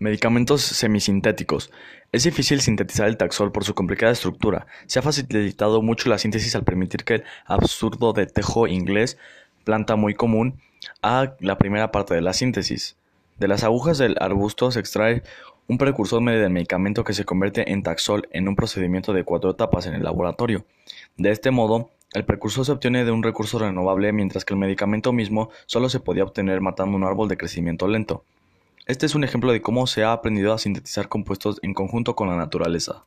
Medicamentos semisintéticos. Es difícil sintetizar el taxol por su complicada estructura. Se ha facilitado mucho la síntesis al permitir que el absurdo de tejo inglés, planta muy común, haga la primera parte de la síntesis. De las agujas del arbusto se extrae un precursor medio del medicamento que se convierte en taxol en un procedimiento de cuatro etapas en el laboratorio. De este modo, el precursor se obtiene de un recurso renovable mientras que el medicamento mismo solo se podía obtener matando un árbol de crecimiento lento. Este es un ejemplo de cómo se ha aprendido a sintetizar compuestos en conjunto con la naturaleza.